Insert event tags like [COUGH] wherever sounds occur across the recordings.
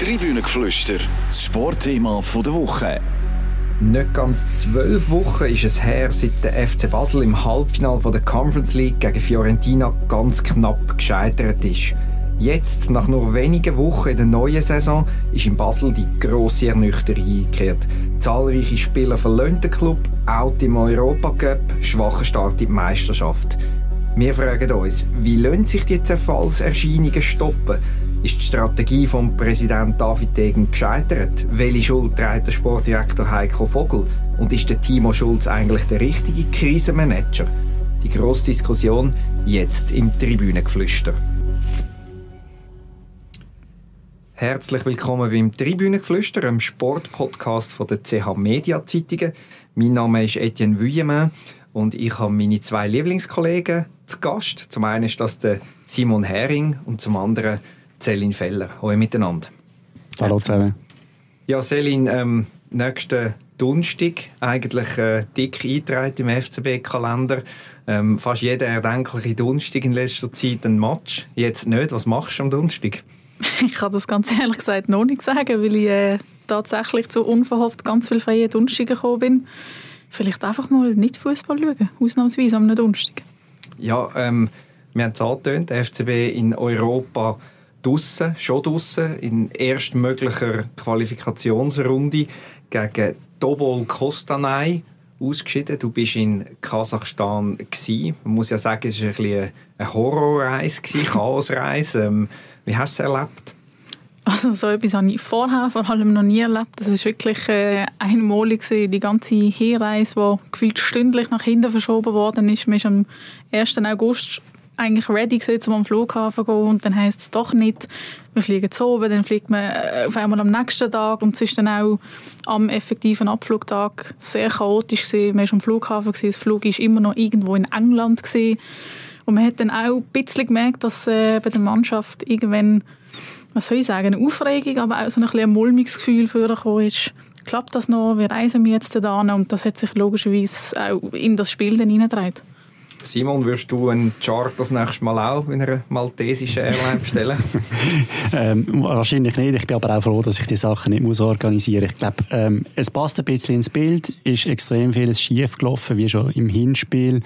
Tribünengeflüster, das Sportthema der Woche. Nicht ganz zwölf Wochen ist es her, seit der FC Basel im Halbfinale der Conference League gegen Fiorentina ganz knapp gescheitert ist. Jetzt, nach nur wenigen Wochen in der neuen Saison, ist in Basel die grosse Ernüchterung eingekehrt. Zahlreiche Spieler verlassen den Club, out im Europacup, schwacher Start in die Meisterschaft. Wir fragen uns, wie lassen sich die Zerfallserscheinungen stoppen? Ist die Strategie vom Präsident David Degen gescheitert? Welche Schuld trägt der Sportdirektor Heiko Vogel? Und ist der Timo Schulz eigentlich der richtige Krisenmanager? Die grosse Diskussion jetzt im Tribünengeflüster. Herzlich willkommen beim Tribünengeflüster, einem Sportpodcast von der CH Media Zeitungen. Mein Name ist Etienne Vuillemin und ich habe meine zwei Lieblingskollegen zu Gast. Zum einen ist das der Simon Hering und zum anderen Selin Feller. Hallo miteinander. Hallo zusammen. Ja, Selin, ähm, nächsten Donnerstag eigentlich äh, dick eingetragen im FCB-Kalender. Ähm, fast jeder erdenkliche Donnerstag in letzter Zeit ein Match. Jetzt nicht. Was machst du am Donnerstag? [LAUGHS] Ich kann das ganz ehrlich gesagt noch nicht sagen, weil ich äh, tatsächlich zu unverhofft ganz viele freie Donnerstage gekommen bin. Vielleicht einfach mal nicht Fußball schauen, ausnahmsweise am Donnerstag. Ja, ähm, wir haben es angetönt, der FCB in Europa draussen, schon draussen, in erstmöglicher Qualifikationsrunde gegen Dobol Kostanay ausgeschieden. Du bist in Kasachstan gewesen. Man muss ja sagen, es war ein eine Horrorreise, Chaosreise. Ähm, wie hast du es erlebt? Also so etwas habe ich vorher vor allem noch nie erlebt. Das ist wirklich äh, einmalig gewesen, die ganze Herreise, die gefühlt stündlich nach hinten verschoben worden ist. Man ist am 1. August eigentlich ready gewesen, um am Flughafen zu gehen und dann heisst es doch nicht, wir fliegen zu oben, dann fliegt man äh, auf einmal am nächsten Tag und es ist dann auch am effektiven Abflugtag sehr chaotisch gewesen. Man war am Flughafen, gewesen, das Flug ist immer noch irgendwo in England gewesen. und man hat dann auch ein bisschen gemerkt, dass äh, bei der Mannschaft irgendwann, was soll ich sagen, eine Aufregung, aber auch so ein, ein mulmiges Gefühl vorgekommen ist. Klappt das noch? Wie reisen wir jetzt da Und das hat sich logischerweise auch in das Spiel dann hineingetragen. Simon, wirst du einen Chart das nächste Mal auch in einer maltesischen Airline bestellen? [LAUGHS] ähm, wahrscheinlich nicht. Ich bin aber auch froh, dass ich die Sachen nicht muss organisieren muss. Ich glaube, ähm, es passt ein bisschen ins Bild. ist extrem vieles schief gelaufen, wie schon im Hinspiel,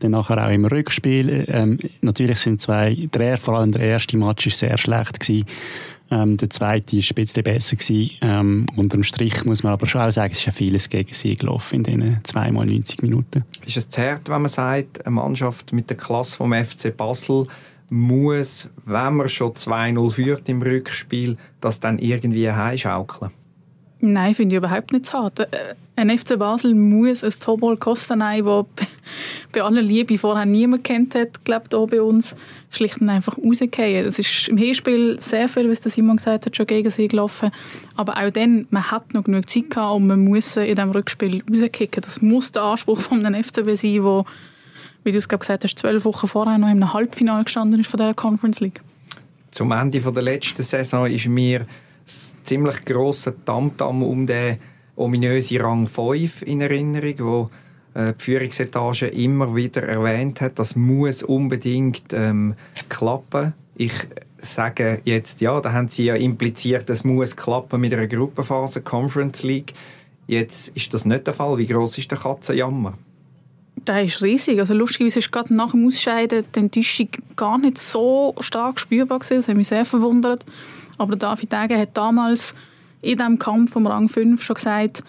dann nachher auch im Rückspiel. Ähm, natürlich sind zwei, der, vor allem der erste Match ist sehr schlecht gewesen. Ähm, der zweite war ein bisschen besser. Gewesen. Ähm, unterm Strich muss man aber schon auch sagen, es ist ja vieles gegen sie gelaufen in diesen zweimal 90 Minuten. Ist es zu hart, wenn man sagt, eine Mannschaft mit der Klasse vom FC Basel muss, wenn man schon 2-0 führt im Rückspiel, das dann irgendwie heimschaukeln? Nein, finde ich überhaupt nicht hart. Ein FC Basel muss ein Tobol Kostanay, das bei aller Liebe vorher niemand kennt hat, glaubt auch bei uns, schlicht und einfach rausgehen. Es ist im Hinspiel sehr viel, wie es Simon gesagt hat, schon gegen sie gelaufen. Aber auch dann, man hat noch genug Zeit gehabt und man muss in diesem Rückspiel rauskicken. Das muss der Anspruch von einem FCB sein, der, wie du es gesagt hast, zwölf Wochen vorher noch im Halbfinale gestanden ist von dieser Conference League. Zum Ende der letzten Saison ist mir ziemlich grosser Tamtam um den ominösen Rang 5 in Erinnerung, wo äh, die Führungsetage immer wieder erwähnt hat, das muss unbedingt ähm, klappen. Ich sage jetzt, ja, da haben sie ja impliziert, das muss klappen mit einer Gruppenphase Conference League. Jetzt ist das nicht der Fall. Wie groß ist der Katzenjammer? Der ist riesig. Also lustigerweise ist gerade nach dem Ausscheiden die Enttäuschung gar nicht so stark spürbar gewesen. Das hat mich sehr verwundert. Aber David Degen hat damals in diesem Kampf um Rang 5 schon gesagt,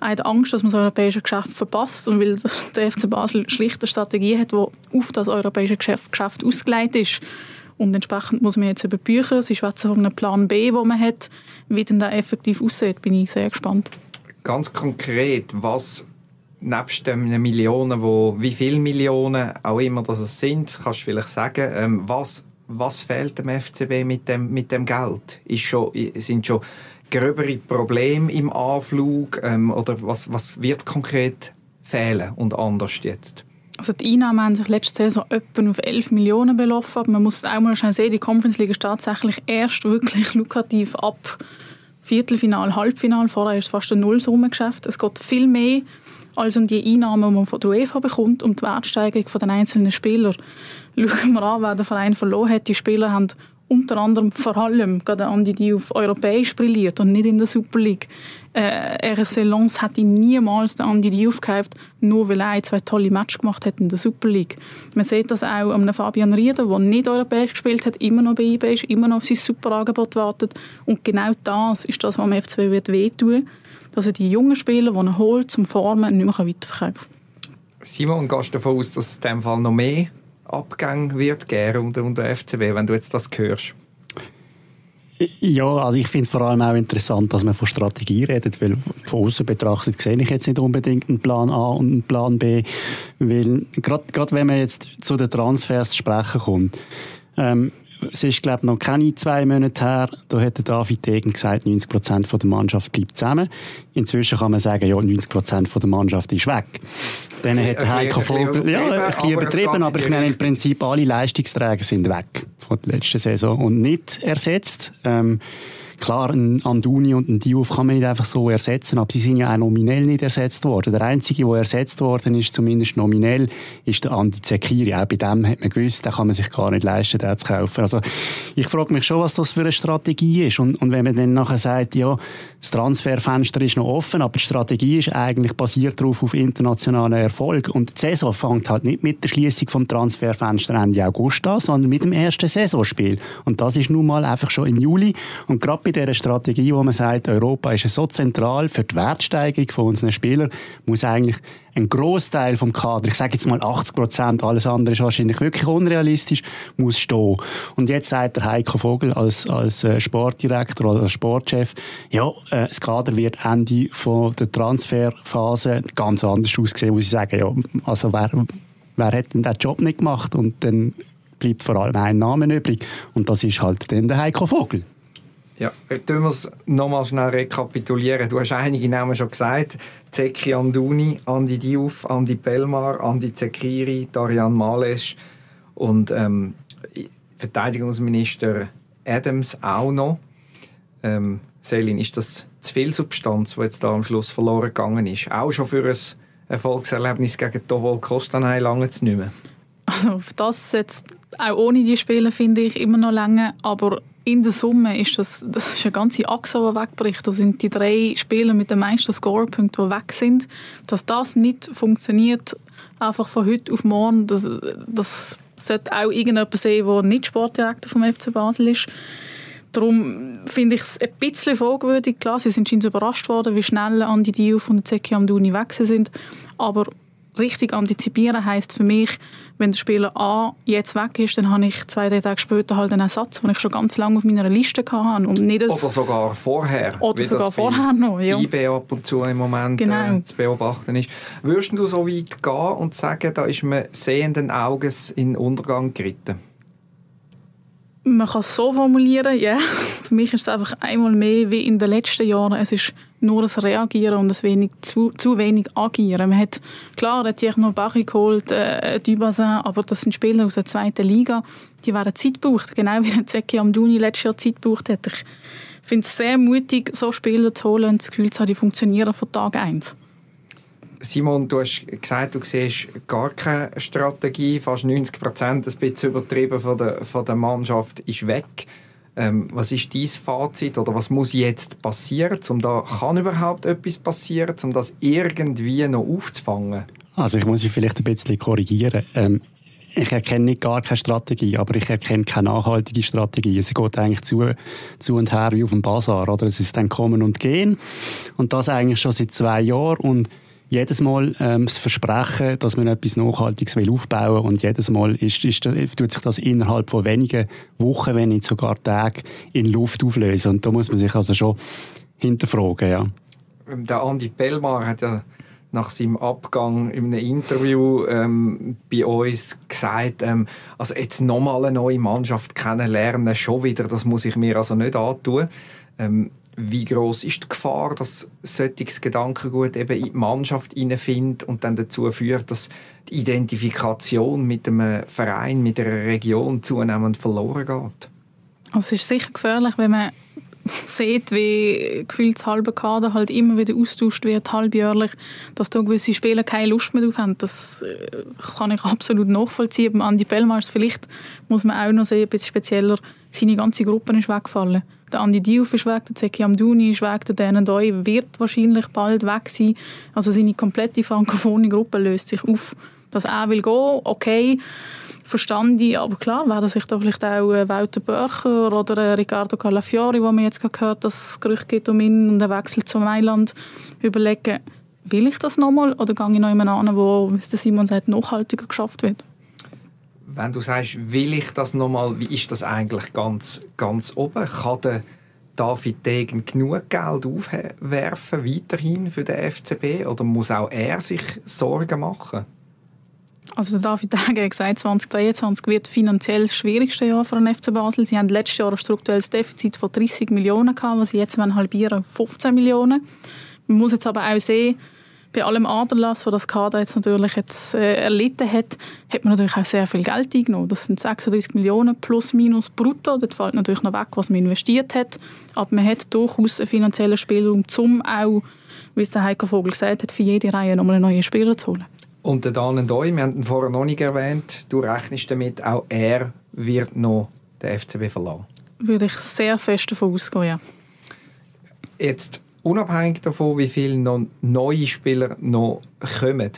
er hat Angst, dass man das europäische Geschäft verpasst und weil [LAUGHS] der FC Basel schlicht eine Strategie hat, die auf das europäische Geschäft, ausgelegt ist. Und entsprechend muss man jetzt über Bücher, sie schwätzen von einem Plan B, den man hat. Wie denn der effektiv aussieht, bin ich sehr gespannt. Ganz konkret, was nebst den Millionen, wo, wie viele Millionen auch immer das sind, kannst du vielleicht sagen, ähm, was was fehlt dem FCB mit dem, mit dem Geld? Ist schon, sind schon gröbere Probleme im Anflug ähm, oder was, was wird konkret fehlen und anders jetzt? Also die Einnahmen haben sich letzte Saison etwa auf 11 Millionen belaufen, aber man muss auch mal schnell sehen, die Conference League ist tatsächlich erst wirklich [LAUGHS] lukrativ ab Viertelfinal, Halbfinal. Vorher ist es fast ein Nullsummengeschäft. Es geht viel mehr als um die Einnahmen, die man von der UEFA bekommt, um die Wertsteigerung der einzelnen Spieler. Schauen wir an, wer der Verein verloren hat. Die Spieler haben unter anderem vor allem gerade Andi die auf europäisch brilliert und nicht in der Super League. Äh, RSC Lens hätte niemals den Andi Diouf gehabt, nur weil er zwei tolle Matches gemacht hat in der Super League. Man sieht das auch an Fabian Rieder, der nicht europäisch gespielt hat, immer noch bei IB ist, immer noch auf sein Superangebot wartet. Und genau das ist das, was dem FC wird wehtun dass er die jungen Spieler, die er holt, zum Formen, nicht mehr weiterverkaufen kann. Simon, gehst du davon aus, dass es in diesem Fall noch mehr Abgänge wird geben unter, unter FCB, wenn du jetzt das hörst? Ja, also ich finde vor allem auch interessant, dass man von Strategie redet, weil von außen betrachtet sehe ich jetzt nicht unbedingt einen Plan A und einen Plan B, weil gerade wenn man jetzt zu den Transfers zu sprechen kommt, ähm, es ist, glaube ich, noch keine zwei Monate her, da hat David Degen gesagt, 90 Prozent der Mannschaft bleibt zusammen. Inzwischen kann man sagen, ja, 90 Prozent der Mannschaft ist weg. Dann hat der Heiko Vogel, ja, ein bisschen übertrieben, aber ich meine, im Prinzip alle Leistungsträger sind weg von der letzten Saison und nicht ersetzt. Ähm, Klar, ein Anduni und ein Diouf kann man nicht einfach so ersetzen, aber sie sind ja auch nominell nicht ersetzt worden. Der einzige, der ersetzt worden ist, zumindest nominell, ist der Andi Zekiri. Auch bei dem hat man gewusst, den kann man sich gar nicht leisten, den zu kaufen. Also, ich frage mich schon, was das für eine Strategie ist. Und, und wenn man dann nachher sagt, ja, das Transferfenster ist noch offen, aber die Strategie ist eigentlich basiert darauf auf internationalen Erfolg. Und die Saison fängt halt nicht mit der Schließung vom Transferfenster Ende August an, sondern mit dem ersten Saisonspiel. Und das ist nun mal einfach schon im Juli. Und gerade dieser Strategie, wo man sagt, Europa ist so zentral für die Wertsteigerung von unseren Spielern, muss eigentlich ein Großteil vom Kader, ich sage jetzt mal 80 Prozent, alles andere ist wahrscheinlich wirklich unrealistisch, muss stehen. Und jetzt sagt der Heiko Vogel als, als äh, Sportdirektor oder als Sportchef, ja, äh, das Kader wird Ende von der Transferphase ganz anders aussehen, muss ich sagen, ja, also wer, wer hat denn den Job nicht gemacht und dann bleibt vor allem ein Name übrig und das ist halt dann der Heiko Vogel. Ja, tun wir es nochmal schnell rekapitulieren. Du hast einige Namen schon gesagt. Zeki Anduni, Andi Diouf, Andi Pelmar, Andi Zekiri, Darian Males und ähm, Verteidigungsminister Adams auch noch. Ähm, Selin, ist das zu viel Substanz, die jetzt da am Schluss verloren gegangen ist? Auch schon für ein Erfolgserlebnis gegen Tovol Kostanay lange zu nehmen? Also auf das jetzt auch ohne die Spiele finde ich immer noch lange, aber in der Summe ist das, das ist eine ganze Achse, die wegbricht. Das sind die drei Spieler mit den meisten Scorepunkten, die weg sind. Dass das nicht funktioniert, einfach von heute auf morgen, das, das sollte auch irgendjemand sehen, der nicht Sportdirektor vom FC Basel ist. Darum finde ich es ein bisschen fragwürdig. Klar, sie sind schon überrascht worden, wie schnell Andi Diouf und Zeki Amdouni weg sind. Aber richtig antizipieren heißt für mich, wenn der Spieler A jetzt weg ist, dann habe ich zwei, drei Tage später halt einen Ersatz, den ich schon ganz lange auf meiner Liste hatte. Und nicht oder sogar vorher. Oder sogar vorher noch, ja. IB ab und zu im Moment genau. äh, zu beobachten ist. Würdest du so weit gehen und sagen, da ist man sehenden Auges in den Untergang geritten? Man kann es so formulieren, ja. [LAUGHS] Für mich ist es einfach einmal mehr wie in den letzten Jahren. Es ist nur das Reagieren und das wenig, zu, zu wenig Agieren. Man hat, klar, hat sich noch Barry geholt, äh, Dubassin, aber das sind Spieler aus der zweiten Liga, die werden Zeit gebraucht, genau wie Zeki Amdouni letztes Jahr Zeit gebraucht hat. Ich finde es sehr mutig, so Spieler zu holen und das Gefühl zu haben, die funktionieren von Tag 1. Simon, du hast gesagt, du siehst gar keine Strategie. Fast 90 Prozent, ein bisschen übertrieben, von der, von der Mannschaft ist weg. Ähm, was ist dein Fazit oder was muss jetzt passieren, um da kann überhaupt etwas passieren, um das irgendwie noch aufzufangen? Also ich muss mich vielleicht ein bisschen korrigieren. Ähm, ich erkenne nicht gar keine Strategie, aber ich erkenne keine nachhaltige Strategie. Es geht eigentlich zu, zu und her wie auf dem Bazar, oder? Es ist dann kommen und gehen und das eigentlich schon seit zwei Jahren und jedes Mal ähm, das Versprechen, dass man etwas Nachhaltiges will aufbauen und jedes Mal ist, ist, tut sich das innerhalb von wenigen Wochen, wenn nicht sogar Tagen, in Luft auflösen. Und da muss man sich also schon hinterfragen, ja. Ähm, der Andi Pellmar hat ja nach seinem Abgang in einem Interview ähm, bei uns gesagt, ähm, also jetzt nochmal eine neue Mannschaft kennenlernen, schon wieder, das muss ich mir also nicht antun. Ähm, wie groß ist die Gefahr, dass solches Gedankengut eben in die Mannschaft hineinfindet und dann dazu führt, dass die Identifikation mit einem Verein, mit einer Region zunehmend verloren geht? Also es ist sicher gefährlich, wenn man [LAUGHS] sieht, wie gefühlt das halbe Kader halt immer wieder austauscht wird, halbjährlich, dass da gewisse Spieler keine Lust mehr drauf haben. Das äh, kann ich [LAUGHS] absolut nachvollziehen. Beim Andi Bellmars vielleicht muss man auch noch sehen, ein bisschen spezieller, seine ganze Gruppe ist weggefallen. Der Andi Diouf ist weg, der Zeki Amdouni ist weg, der Dan Doi wird wahrscheinlich bald weg sein. Also seine komplette frankophone Gruppe löst sich auf. Dass er will gehen, okay, verstand ich, aber klar, werden sich da vielleicht auch äh, Walter Börcher oder äh, Riccardo Calafiori, wo man jetzt gehört dass es Gerüchte gibt um ihn und den Wechsel zu Mailand, überlegen, will ich das nochmal oder gehe ich noch jemanden an, wo, wie Simon sagt, nachhaltiger geschafft wird? Wenn du sagst, will ich das nochmal, wie ist das eigentlich ganz, ganz oben? Kann der David Degen genug Geld aufwerfen weiterhin für den FCB oder muss auch er sich Sorgen machen? Also David Degen hat gesagt, 2023 wird finanziell das schwierigste Jahr für den FC Basel. Sie haben letztes Jahr ein strukturelles Defizit von 30 Millionen gehabt, was sie jetzt halbieren auf 15 Millionen. Man muss jetzt aber auch sehen, bei allem Aderlass, das das Kader jetzt natürlich jetzt, äh, erlitten hat, hat man natürlich auch sehr viel Geld eingenommen. Das sind 36 Millionen plus minus brutto. Dort fällt natürlich noch weg, was man investiert hat. Aber man hat durchaus einen finanziellen Spielraum, um auch, wie es der Heiko Vogel gesagt hat, für jede Reihe nochmal einen neuen Spieler zu holen. Und der Dan Doi, wir haben ihn vorher noch nicht erwähnt, du rechnest damit, auch er wird noch den FCB verlassen? Würde ich sehr fest davon ausgehen, ja. Jetzt, unabhängig davon, wie viele noch neue Spieler noch kommen,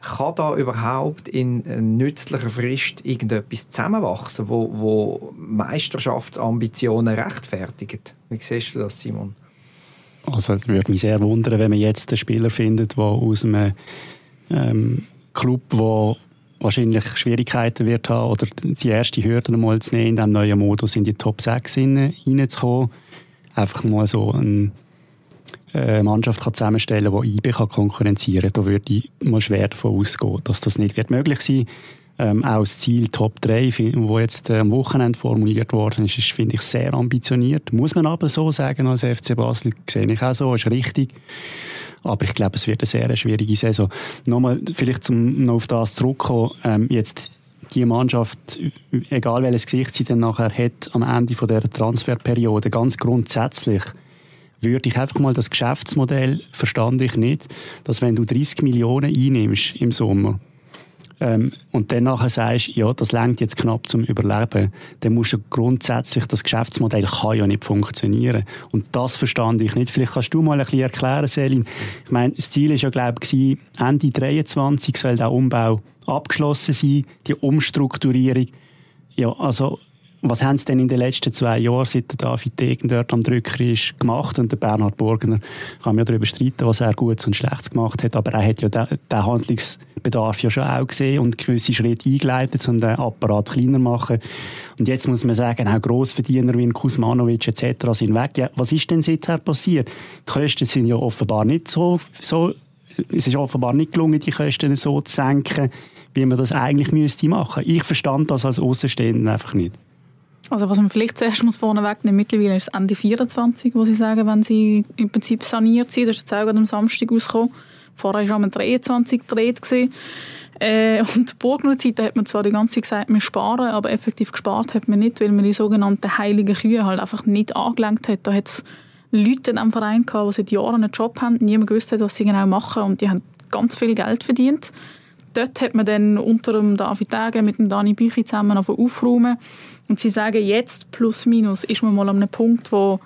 kann da überhaupt in nützlicher Frist irgendetwas zusammenwachsen, wo, wo Meisterschaftsambitionen rechtfertigt? Wie siehst du das, Simon? Also es würde mich sehr wundern, wenn man jetzt einen Spieler findet, der aus einem ähm, Club, der wahrscheinlich Schwierigkeiten wird haben oder die erste Hürde mal zu nehmen, in diesem neuen Modus in die Top 6 reinzukommen. Einfach mal so eine äh, Mannschaft kann zusammenstellen kann, die IB konkurrenzieren kann. Da würde ich mal schwer davon ausgehen, dass das nicht wird möglich sein. Ähm, auch das Ziel Top 3, das jetzt äh, am Wochenende formuliert worden ist, ist finde ich sehr ambitioniert. Muss man aber so sagen als FC Basel, sehe ich auch so, ist richtig. Aber ich glaube, es wird eine sehr schwierige Saison. Nochmal, vielleicht zum noch auf das zurückkommen, ähm, jetzt die Mannschaft, egal welches Gesicht sie dann nachher hat, am Ende von der Transferperiode, ganz grundsätzlich, würde ich einfach mal das Geschäftsmodell, verstand ich nicht, dass wenn du 30 Millionen einnimmst im Sommer, ähm, und dann nachher sagst, ja, das längt jetzt knapp zum Überleben, dann musst du grundsätzlich, das Geschäftsmodell kann ja nicht funktionieren. Und das verstand ich nicht. Vielleicht kannst du mal ein bisschen erklären, Selin. Ich meine, das Ziel ist ja, glaube ich, Ende 23 soll der Umbau abgeschlossen sein, die Umstrukturierung. Ja, also was haben sie denn in den letzten zwei Jahren, seit der David Degen dort am Drücker ist, gemacht? Und der Bernhard Burgner kann ja darüber streiten, was er Gutes und Schlechtes gemacht hat, aber er hat ja den, Handlungsbedarf ja schon auch gesehen und gewisse Schritte eingeleitet, um den Apparat kleiner zu machen. Und jetzt muss man sagen, auch Grossverdiener wie Kuzmanovic etc. sind weg. Ja, was ist denn seither passiert? Die Kosten sind ja offenbar nicht so, so es ist offenbar nicht gelungen, die Kosten so zu senken, wie man das eigentlich müsste machen. Ich verstand das als Außenstehender einfach nicht. Also was man vielleicht zuerst muss vorne wegnehmen, mittlerweile ist es Ende 24, wo sie sagen, wenn sie im Prinzip saniert sind. Das ist jetzt auch am Samstag rausgekommen. Vorher war am 23 gedreht. Äh, [LAUGHS] und die Burgner Zeit hat man zwar die ganze Zeit gesagt, wir sparen, aber effektiv gespart hat man nicht, weil man die sogenannten heiligen Kühe halt einfach nicht angelenkt hat. Da hat es Leute in diesem Verein gehabt, die seit Jahren einen Job haben, niemand gewusst hat, was sie genau machen und die haben ganz viel Geld verdient. Dort hat man dann unter dem David Degen mit dem Dani Büchi zusammen aufräumen und sie sagen, jetzt plus minus ist man mal an einem Punkt, wo,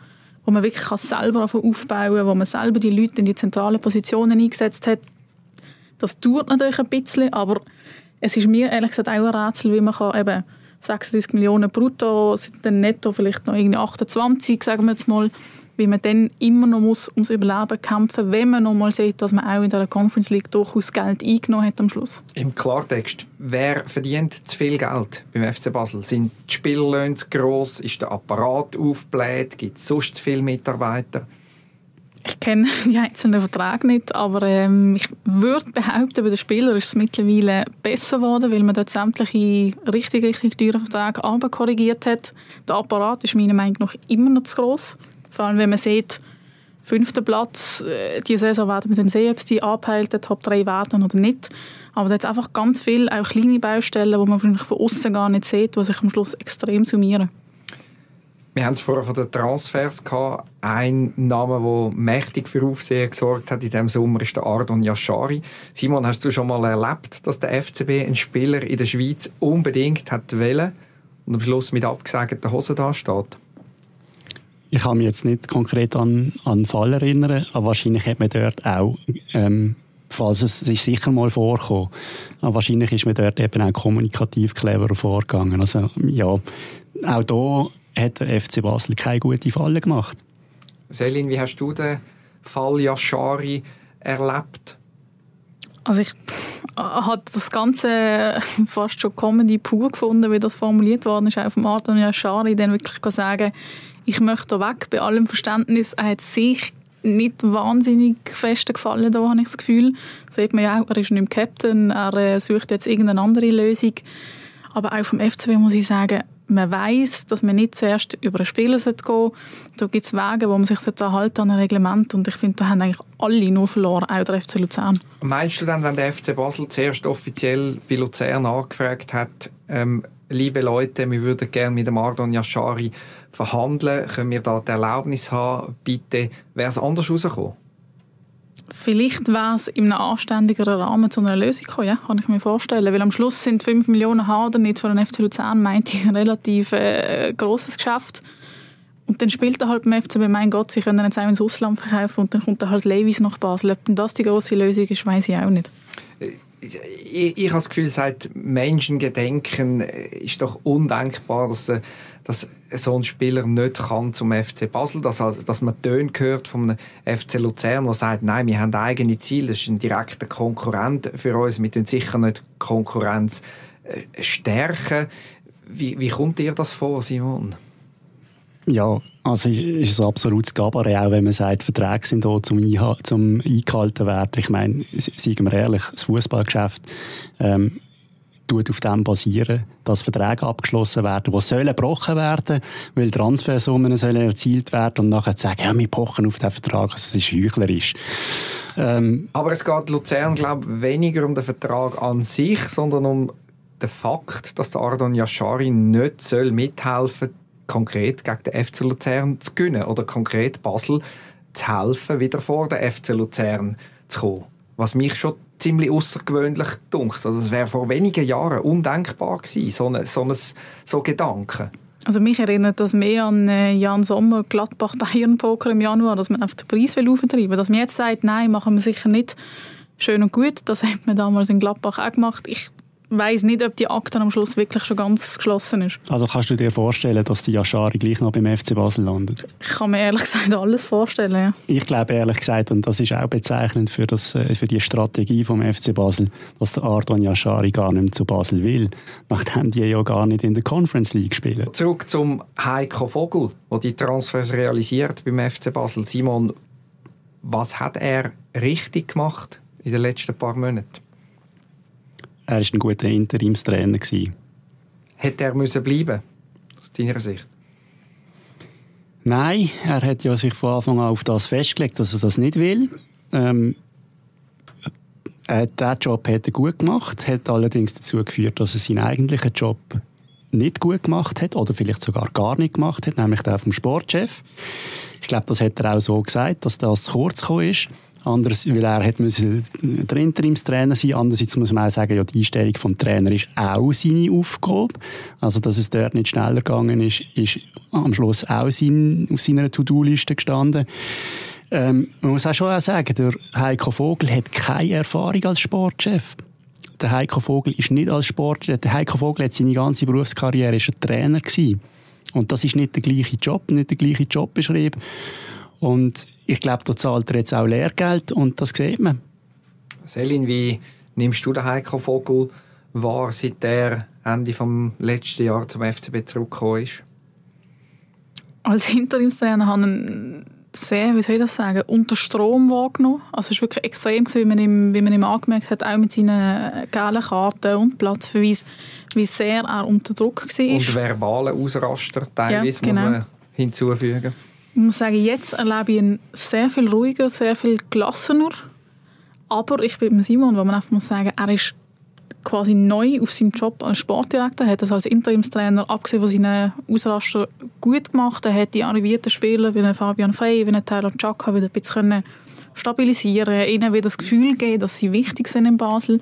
wo man wirklich kann selber aufbauen kann, wo man selber die Leute in die zentralen Positionen eingesetzt hat. Das dauert natürlich ein bisschen, aber es ist mir ehrlich gesagt auch ein Rätsel, wie man kann eben 36 Millionen brutto, sind dann netto vielleicht noch irgendwie 28, sagen wir jetzt mal, wie man dann immer noch muss ums Überleben kämpfen wenn man noch mal sieht, dass man auch in der Conference League durchaus Geld eingenommen hat am Schluss. Im Klartext, wer verdient zu viel Geld beim FC Basel? Sind die Spiellöhne zu gross? Ist der Apparat aufgebläht? Gibt es sonst zu viele Mitarbeiter? Ich kenne [LAUGHS] die einzelnen Verträge nicht, aber ähm, ich würde behaupten, bei den Spielern ist es mittlerweile besser geworden, weil man dort sämtliche richtig, richtig teuren Verträge korrigiert hat. Der Apparat ist meiner Meinung nach immer noch zu gross. Vor allem, wenn man sieht, fünfter Platz, äh, diese Saison werden wir dann sehen, ob es die abheilt, der Top 3 werden oder nicht. Aber da hat einfach ganz viele auch kleine Baustellen, die man wahrscheinlich von außen gar nicht sieht, die sich am Schluss extrem summieren. Wir haben es vorher von den Transfers gehabt. Ein Name, der mächtig für Aufsehen gesorgt hat in diesem Sommer, ist der Ardon Yashari. Simon, hast du schon mal erlebt, dass der FCB einen Spieler in der Schweiz unbedingt hat wollen und am Schluss mit abgesagten Hosen da steht? Ich kann mich jetzt nicht konkret an, an den Fall erinnern, aber wahrscheinlich hat man dort auch, ähm, falls es, es ist sicher mal vorgekommen, aber wahrscheinlich ist man dort eben auch kommunikativ cleverer vorgegangen. Also ja, auch da hat der FC Basel keine gute Falle gemacht. Selin, wie hast du den Fall Yashari erlebt? Also ich habe das Ganze fast schon Comedy pur gefunden, wie das formuliert worden ist, auch vom Arton Yashari, dann wirklich sagen, ich möchte weg, bei allem Verständnis, er hat sich nicht wahnsinnig fest gefallen, da habe ich das Gefühl. Das sieht man ja auch, er ist nicht im Captain, er äh, sucht jetzt irgendeine andere Lösung. Aber auch vom FCB muss ich sagen, man weiß, dass man nicht zuerst über einen Spieler gehen sollte. Da gibt es Wege, wo man sich halten an ein Reglement und ich finde, da haben eigentlich alle nur verloren, auch der FC Luzern. Meinst du dann, wenn der FC Basel zuerst offiziell bei Luzern angefragt hat, ähm, liebe Leute, wir würden gerne mit dem Ardon Yashari verhandeln, können wir da die Erlaubnis haben, bitte, wäre es anders rausgekommen? Vielleicht wäre es in einem anständigeren Rahmen zu einer Lösung gekommen, ja, kann ich mir vorstellen. Weil am Schluss sind 5 Millionen Hader nicht für den FC Luzern, meint ich, [LAUGHS] ein relativ äh, grosses Geschäft. Und dann spielt er halt beim FCB, mein Gott, sie können jetzt auch ins Ausland verkaufen und dann kommt er halt Levis nach Basel. Ob das die grosse Lösung ist, weiß ich auch nicht. Ich, ich, habe das Gefühl, seit Menschengedenken ist doch undenkbar, dass, dass so ein Spieler nicht kann zum FC Basel, dass, dass man Töne hört vom FC Luzern, der sagt, nein, wir haben eigene Ziele, das ist ein direkter Konkurrent für uns, wir tun sicher nicht Konkurrenz äh, stärken. Wie, wie kommt dir das vor, Simon? Ja, also ist ein absolutes Gabarett, auch wenn man sagt, Verträge sind da zum, zum eingehalten werden. Ich meine, seien wir ehrlich, das Fußballgeschäft ähm, tut auf dem basieren, dass Verträge abgeschlossen werden, die sollen gebrochen werden, weil Transfersummen sollen erzielt werden und nachher sagen, ja, wir pochen auf den Vertrag, also es ist heuchlerisch. Ähm, Aber es geht Luzern, glaube ich, weniger um den Vertrag an sich, sondern um den Fakt, dass der Ardon Yashari nicht soll mithelfen konkret gegen den FC Luzern zu gewinnen oder konkret Basel zu helfen, wieder vor den FC Luzern zu kommen. Was mich schon ziemlich außergewöhnlich dunkt. Also es wäre vor wenigen Jahren undenkbar gewesen, so ein so, eine, so Gedanken. Also mich erinnert das mehr an äh, Jan Sommer, Gladbach, Bayern Poker im Januar, dass man auf den Preis will auftreiben. Dass man jetzt sagt, nein, machen wir sicher nicht schön und gut. Das hat man damals in Gladbach auch gemacht. Ich weiß nicht, ob die Akte am Schluss wirklich schon ganz geschlossen ist. Also kannst du dir vorstellen, dass die Yashari gleich noch beim FC Basel landet? Ich kann mir ehrlich gesagt alles vorstellen, ja. Ich glaube ehrlich gesagt, und das ist auch bezeichnend für, das, äh, für die Strategie vom FC Basel, dass der Ardon Yashari gar nicht mehr zu Basel will, nachdem die ja gar nicht in der Conference League spielen. Zurück zum Heiko Vogel, der die Transfers realisiert beim FC Basel. Simon, was hat er richtig gemacht in den letzten paar Monaten? Er war ein guter Interimstrainer. Hätte er müssen bleiben aus deiner Sicht? Nein, er hat ja sich von Anfang an auf das festgelegt, dass er das nicht will. Ähm, er hat diesen Job hat er gut gemacht, hat allerdings dazu geführt, dass er seinen eigentlichen Job nicht gut gemacht hat oder vielleicht sogar gar nicht gemacht hat, nämlich der vom Sportchef. Ich glaube, das hat er auch so gesagt, dass das zu kurz gekommen ist. Anders, weil er hat der Interimstrainer sein. Andererseits muss man auch sagen, ja, die Einstellung vom Trainer ist auch seine Aufgabe. Also, dass es dort nicht schneller gegangen ist, ist am Schluss auch sein, auf seiner To-Do-Liste gestanden. Ähm, man muss auch schon auch sagen, der Heiko Vogel hat keine Erfahrung als Sportchef. Der Heiko Vogel ist nicht als Sportchef. Der Heiko Vogel hat seine ganze Berufskarriere ist ein Trainer gewesen. Und das ist nicht der gleiche Job, nicht der gleiche Jobbeschrieb. Und ich glaube, da zahlt er jetzt auch Lehrgeld und das sieht man. Selin, wie nimmst du den Heiko Vogel wahr, seit er Ende vom letzten Jahr zum FCB zurückgekommen ist? Als Interimstrainer habe ich sehr, wie soll ich das sagen, unter Strom wahrgenommen. Also es war wirklich extrem, wie man ihm, wie man ihm angemerkt hat, auch mit seinen gelben Karten und Platzverweis, wie sehr er unter Druck war. Und verbale Ausraster teilweise, ja, genau. muss man hinzufügen. Ich muss sagen, jetzt erlebe ich ihn sehr viel ruhiger, sehr viel gelassener. Aber ich bin mit Simon, wo man einfach muss sagen, er ist quasi neu auf seinem Job als Sportdirektor, hat das als Interimstrainer, abgesehen von seinen Ausraster, gut gemacht. Er hat die arrivierten Spieler wie Fabian Frey, wie Tyler Chaka wieder ein bisschen stabilisieren, ihnen wieder das Gefühl geben, dass sie wichtig sind in Basel.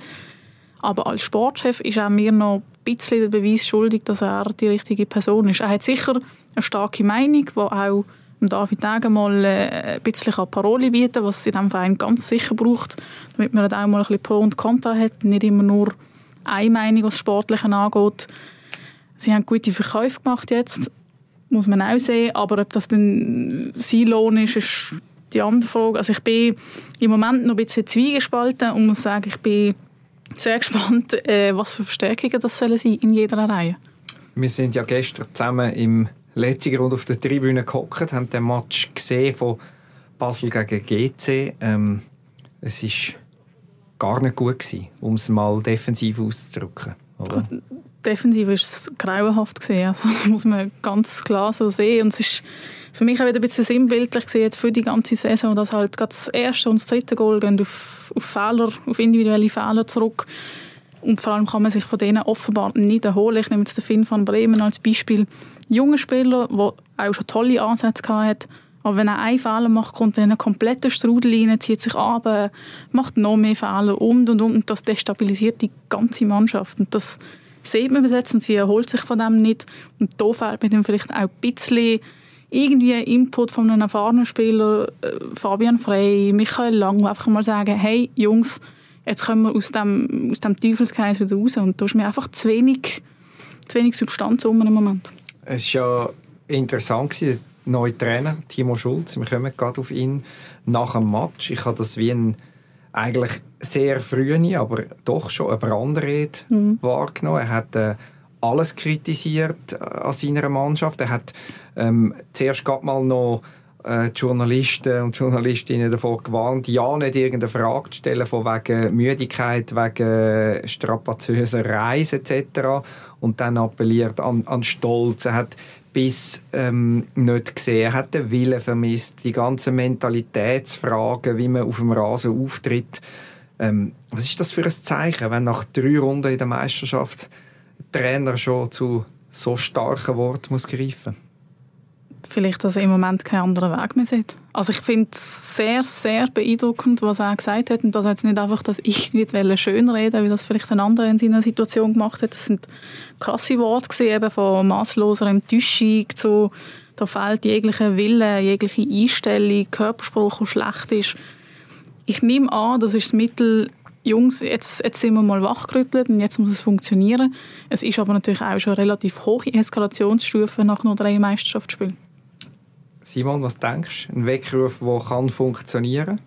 Aber als Sportchef ist er mir noch ein bisschen der Beweis schuldig, dass er die richtige Person ist. Er hat sicher eine starke Meinung, die auch David Degen mal äh, ein bisschen Parole bieten was es in diesem Verein ganz sicher braucht, damit man auch mal ein bisschen Pro und Contra hat, nicht immer nur eine Meinung, was Sportliche angeht. Sie haben gute Verkäufe gemacht jetzt, muss man auch sehen, aber ob das dann sein Lohn ist, ist die andere Frage. Also ich bin im Moment noch ein bisschen zwiegespalten und muss sagen, ich bin sehr [LAUGHS] gespannt, äh, was für Verstärkungen das sollen sein in jeder Reihe. Wir sind ja gestern zusammen im letzten Grund auf der Tribüne gehockt, haben den Match gesehen von Basel gegen GC. Ähm, es ist gar nicht gut gewesen, um es mal defensiv auszudrücken, oder? Defensiv ist es grauenhaft gesehen, also, [LAUGHS] das muss man ganz klar so sehen. Und es ist für mich auch wieder ein bisschen sinnbildlich gesehen für die ganze Saison, dass halt das erste und das dritte Goal gehen auf, auf Fehler, auf individuelle Fehler zurück. Und vor allem kann man sich von denen offenbar nicht erholen. Ich nehme jetzt den Finn van Bremen als Beispiel. Junger Spieler, der auch schon tolle Ansätze hatte, aber wenn er einen Fehler macht, kommt er in einen kompletten Strudel rein, zieht sich ab, macht noch mehr Fehler und und und. Das destabilisiert die ganze Mannschaft. Und das sieht man bis jetzt und sie erholt sich von dem nicht. Und da fehlt mir dann vielleicht auch ein bisschen irgendwie Input von einem erfahrenen Spieler, äh, Fabian Frey, Michael Lang, die einfach mal sagen, hey Jungs, jetzt kommen wir aus dem, aus dem Teufelskreis wieder raus. Und da ist mir einfach zu wenig, zu wenig Substanz um im Moment. Es war ja interessant, der neue Trainer, Timo Schulz, wir kommen gerade auf ihn, nach dem Match. Ich habe das wie ein eigentlich sehr frühe, aber doch schon eine Brandrede mhm. wahrgenommen. Er hat äh, alles kritisiert äh, an seiner Mannschaft. Er hat ähm, zuerst mal noch äh, die Journalisten und Journalistinnen davor gewarnt, ja nicht irgendeine Frage zu stellen von wegen Müdigkeit, wegen strapaziöser Reise etc. Und dann appelliert an, an Stolz. Er hat bis ähm, nicht gesehen. Er hat den Willen vermisst, die ganzen Mentalitätsfragen, wie man auf dem Rasen auftritt. Ähm, was ist das für ein Zeichen, wenn nach drei Runden in der Meisterschaft der Trainer schon zu so starken Worten muss greifen muss? Vielleicht, dass er im Moment keinen anderen Weg mehr sieht. Also ich finde es sehr, sehr beeindruckend, was er gesagt hat und dass er jetzt nicht einfach das Ich nicht schönreden wie das vielleicht ein anderer in seiner Situation gemacht hat. Das sind krasse Worte gewesen, eben von maßloser Enttäuschung zu da fehlt jeglicher Wille, jegliche Einstellung, Körperspruch, der schlecht ist. Ich nehme an, das ist das Mittel, Jungs, jetzt, jetzt sind wir mal wachgerüttelt und jetzt muss es funktionieren. Es ist aber natürlich auch schon eine relativ hohe Eskalationsstufe nach nur drei Meisterschaftsspielen. Simon, was denkst du? Ein Weckruf, der kann funktionieren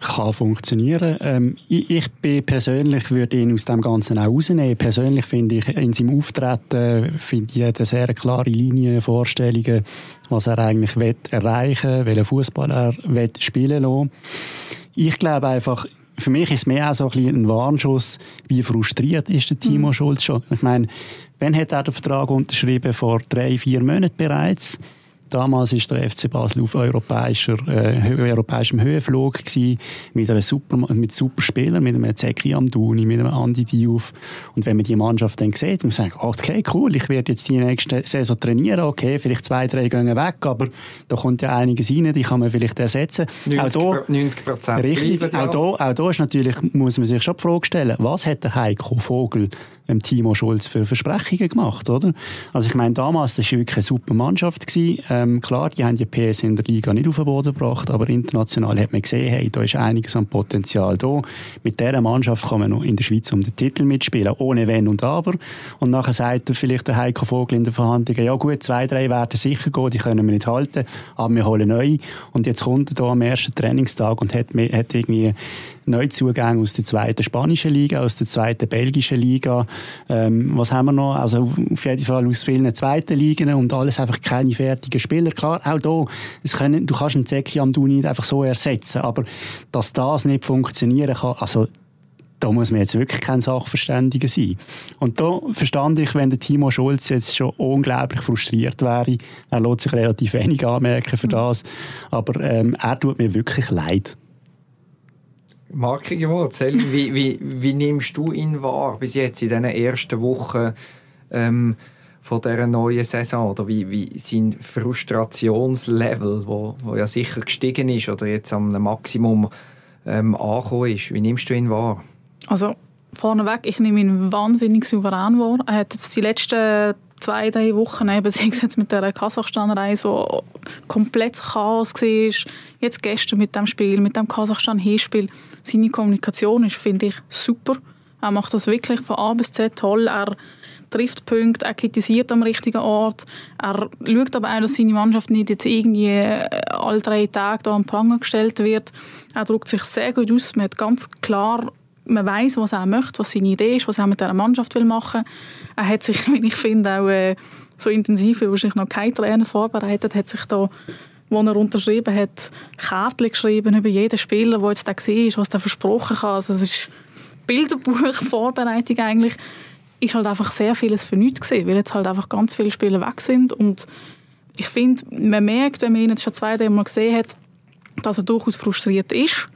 kann funktionieren. Ähm, ich, ich bin persönlich würde ihn aus dem Ganzen auch rausnehmen. Persönlich finde ich in seinem Auftreten finde ich eine sehr klare Linie, Vorstellungen, was er eigentlich will erreichen, welchen Fußball er will spielen lassen. Ich glaube einfach, für mich ist es mehr auch so ein, ein Warnschuss, wie frustriert ist der Timo mhm. Schulz schon. Ich meine, wann hat er den Vertrag unterschrieben? Vor drei, vier Monaten bereits. Damals war der FC Basel auf europäischer, äh, europäischem Höhenflug gewesen, mit, einer super, mit super Spielern, mit einem Zeki Amdouni, mit einem Andi Diouf. Und wenn man die Mannschaft dann sieht, und sagt, okay, cool, ich werde jetzt die nächste Saison trainieren, okay, vielleicht zwei, drei gehen weg, aber da kommt ja einiges rein, die kann man vielleicht ersetzen. 90, auch da, 90 Prozent. Richtig, auch da, auch da ist natürlich, muss man sich schon die Frage stellen, was hat der Heiko Vogel dem Timo Schulz für Versprechungen gemacht, oder? Also ich meine, damals, das war wirklich eine super Mannschaft gewesen, ähm, klar, die haben die PS in der Liga nicht auf den Boden gebracht, aber international hat man gesehen, hey, da ist einiges an Potenzial da. Mit dieser Mannschaft kann man noch in der Schweiz um den Titel mitspielen, ohne Wenn und Aber. Und nachher sagt vielleicht der Heiko Vogel in den Verhandlungen, ja gut, zwei, drei werden sicher gehen, die können wir nicht halten, aber wir holen neu. Und jetzt kommt er da am ersten Trainingstag und hat, hat irgendwie Neuzugänge aus der zweiten spanischen Liga, aus der zweiten belgischen Liga. Ähm, was haben wir noch? Also auf jeden Fall aus vielen zweiten Ligen und alles einfach keine fertigen Spieler. Klar, auch da, es können, du kannst einen Zeki am nicht einfach so ersetzen, aber dass das nicht funktionieren kann, also da muss man jetzt wirklich kein Sachverständiger sein. Und da verstand ich, wenn der Timo Schulz jetzt schon unglaublich frustriert wäre. Er lässt sich relativ wenig anmerken für das. Aber ähm, er tut mir wirklich leid. Markige Wort. Selim, wie, wie, wie nimmst du ihn wahr bis jetzt in diesen ersten Wochen ähm, von dieser neuen Saison? Oder wie, wie sein Frustrationslevel, wo, wo ja sicher gestiegen ist oder jetzt am Maximum ähm, angekommen ist, wie nimmst du ihn wahr? Also vorneweg, ich nehme ihn wahnsinnig souverän wahr. Er hat jetzt die letzten zwei, drei Wochen, eben [LAUGHS] sei es jetzt mit der Kasachstan-Reise, wo komplett Chaos war, jetzt gestern mit dem Spiel, mit dem Kasachstan-Hinspiel, seine Kommunikation ist, finde ich, super. Er macht das wirklich von A bis Z toll. Er trifft Punkte, er kritisiert am richtigen Ort. Er schaut aber auch, dass seine Mannschaft nicht jetzt irgendwie äh, alle drei Tage da am Pranger gestellt wird. Er drückt sich sehr gut aus. Man hat ganz klar man weiß, was er möchte, was seine Idee ist, was er mit dieser Mannschaft will machen. Er hat sich, [LAUGHS] wie ich finde, auch äh, so intensiv wie wahrscheinlich noch kein Trainer vorbereitet, hat sich da, wo er unterschrieben hat, Kärtchen geschrieben über jeden Spieler, der jetzt da war, was er versprochen kann. Also es ist Bilderbuch-Vorbereitung [LAUGHS] eigentlich. Ist halt einfach sehr vieles für nichts gesehen, weil jetzt halt einfach ganz viele Spieler weg sind und ich finde, man merkt, wenn man ihn jetzt schon zwei, drei Mal gesehen hat, dass er durchaus frustriert ist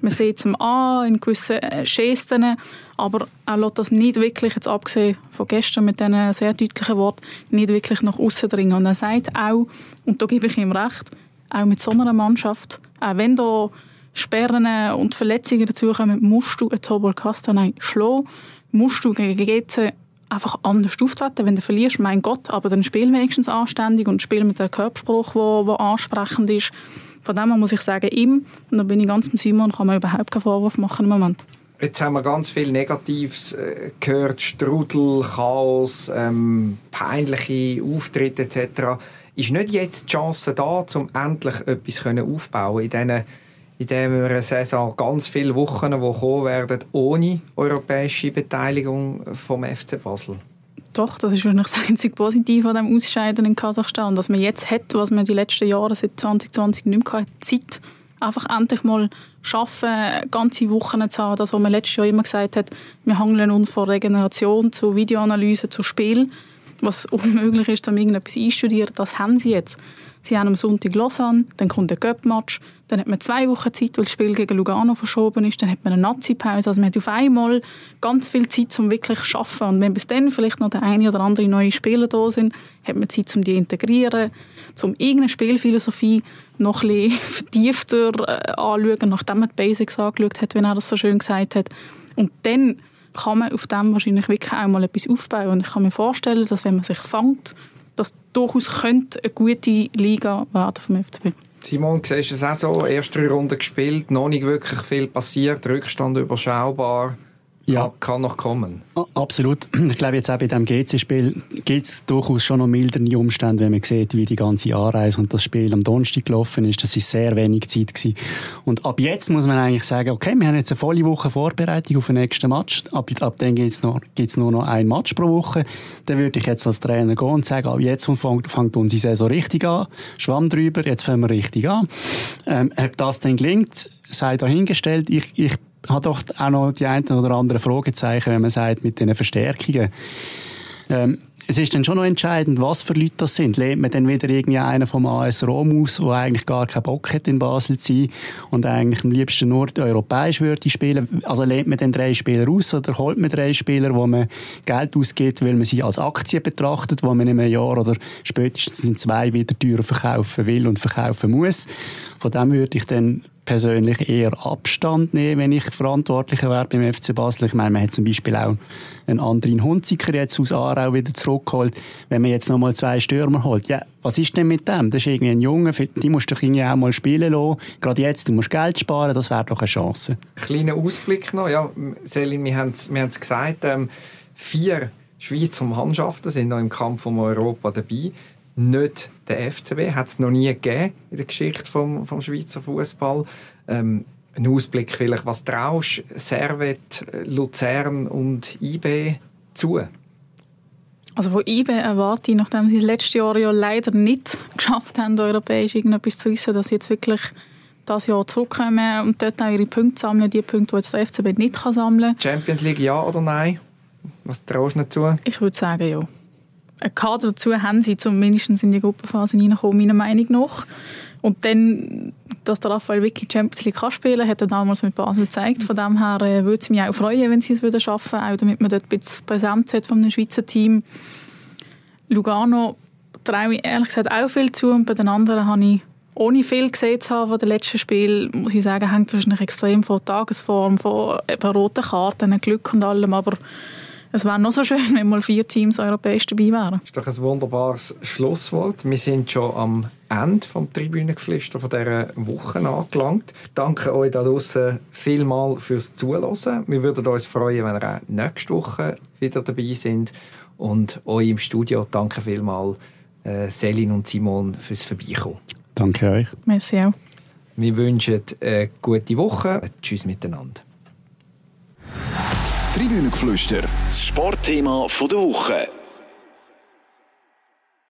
man sieht es ihm an in gewissen äh, Gesten, aber er lässt das nicht wirklich, jetzt abgesehen von gestern mit diesen sehr deutlichen Worten, nicht wirklich nach außen dringen. Und er sagt auch, und da gebe ich ihm recht, auch mit so einer Mannschaft, auch wenn da Sperren und Verletzungen dazukommen, musst du einen Tobol Castanei schlagen, musst du gegen GC einfach anders auftreten. Wenn du verlierst, mein Gott, aber dann spiel wenigstens anständig und spiel mit einem Körperspruch, der ansprechend ist. Von dem her muss ich sagen, ihm, und da bin ich ganz mit Simon, kann man überhaupt keinen Vorwurf machen im Moment. Jetzt haben wir ganz viel Negatives äh, gehört, Strudel, Chaos, ähm, peinliche Auftritte etc. Ist nicht jetzt die Chance da, um endlich etwas aufzubauen in diesen in dieser Saison ganz viele Wochen, die kommen werden, ohne europäische Beteiligung vom FC Basel? Doch, das ist wahrscheinlich das einzige Positive an dem Ausscheiden in Kasachstan, dass man jetzt hat, was man die letzten Jahre seit 2020 nicht mehr hatte, Zeit einfach endlich mal schaffen, ganze Wochen zu haben. Das, was man letztes Jahr immer gesagt hat, wir hangeln uns von Regeneration zu Videoanalyse zu Spiel, was unmöglich ist, um irgendetwas einzustudieren, das haben sie jetzt. Sie haben am Sonntag Lausanne, dann kommt der Göpp-Match, dann hat man zwei Wochen Zeit, weil das Spiel gegen Lugano verschoben ist, dann hat man eine Nazi-Pause, also man hat auf einmal ganz viel Zeit, um wirklich zu arbeiten. Und wenn bis dann vielleicht noch der eine oder andere neue Spieler da sind, hat man Zeit, um die zu integrieren, um irgendeine Spielphilosophie noch ein bisschen [LAUGHS] vertiefter äh, anzuschauen, nachdem man die Basics angeschaut hat, wie er das so schön gesagt hat. Und dann kann man auf dem wahrscheinlich wirklich auch mal etwas aufbauen. Und ich kann mir vorstellen, dass wenn man sich fängt das durchaus könnte eine gute Liga werden vom FCB. Simon, siehst du es auch so? Erste drei Runden gespielt, noch nicht wirklich viel passiert, Rückstand überschaubar ja. kann noch kommen. Absolut. Ich glaube, jetzt auch bei diesem GC-Spiel gibt es durchaus schon noch mildere Umstände, wenn man sieht, wie die ganze Anreise und das Spiel am Donnerstag gelaufen ist. Das ist sehr wenig Zeit gewesen. Und ab jetzt muss man eigentlich sagen, okay, wir haben jetzt eine volle Woche Vorbereitung auf den nächsten Match. Ab, ab dann gibt es nur noch ein Match pro Woche. Dann würde ich jetzt als Trainer gehen und sagen, ab jetzt fängt, fängt unsere Saison richtig an. Schwamm drüber, jetzt fangen wir richtig an. Ähm, ob das dann gelingt, sei dahingestellt. Ich, ich hat doch auch noch die einen oder anderen Fragezeichen, wenn man sagt, mit diesen Verstärkungen. Ähm, es ist dann schon noch entscheidend, was für Leute das sind. Lehnt man dann wieder irgendwie einen vom AS Rom aus, der eigentlich gar keinen Bock hat, in Basel zu sein und eigentlich am liebsten nur europäisch würde spielen? Also lehnt man dann drei Spieler aus oder holt man drei Spieler, wo man Geld ausgibt, weil man sie als Aktie betrachtet, wo man in einem Jahr oder spätestens in zwei wieder teurer verkaufen will und verkaufen muss? Von dem würde ich dann persönlich eher Abstand nehmen, wenn ich Verantwortlicher wäre beim FC Basel. Ich meine, man hat zum Beispiel auch einen anderen Hunziker jetzt aus Aarau wieder zurückgeholt. Wenn man jetzt nochmal zwei Stürmer holt, ja, was ist denn mit dem? Das ist irgendwie ein Junge, die musst du irgendwie auch mal spielen lassen. Gerade jetzt, du musst Geld sparen, das wäre doch eine Chance. Kleiner Ausblick noch, ja, Selin, wir haben es gesagt, ähm, vier Schweizer Mannschaften sind noch im Kampf um Europa dabei nicht der FCB. Hat es noch nie gegeben in der Geschichte vom, vom Schweizer Fußball. Ähm, ein Ausblick vielleicht, was traust Servet, Luzern und IB zu? Also von IB erwarte ich, nachdem sie das letzte Jahr ja leider nicht geschafft haben, europäisch irgendetwas zu wissen, dass sie jetzt wirklich das Jahr zurückkommen und dort auch ihre Punkte sammeln, die Punkte, die jetzt der FCB nicht kann sammeln kann. Champions League ja oder nein? Was traust du nicht zu? Ich würde sagen ja einen Kader dazu haben sie, um mindestens in die Gruppenphase hineinkommen, meiner Meinung nach. Und dann, dass der Raphael Vicky Champions League kann spielen hat er damals mit Basel gezeigt. Von dem her äh, würde es mich auch freuen, wenn sie es wieder schaffen, auch damit man dort ein bisschen Präsenz hat von einem Schweizer Team. Lugano traue ich ehrlich gesagt auch viel zu und bei den anderen habe ich ohne viel gesehen zu haben von den letzten Spiel, muss ich sagen, hängt wahrscheinlich extrem von Tagesform, von roten Karten, Glück und allem, aber es wäre noch so schön, wenn mal vier Teams europäisch dabei wären. Das ist doch ein wunderbares Schlusswort. Wir sind schon am Ende vom Tribünengeflüster von dieser Woche angelangt. Danke euch da draußen vielmal fürs Zuhören. Wir würden uns freuen, wenn ihr auch nächste Woche wieder dabei sind. Und euch im Studio danke vielmal, äh, Selin und Simon, fürs Vorbeikommen. Danke euch. Merci auch. Wir wünschen eine gute Woche. Tschüss miteinander. Tribünengeflüster, das Sportthema der Woche.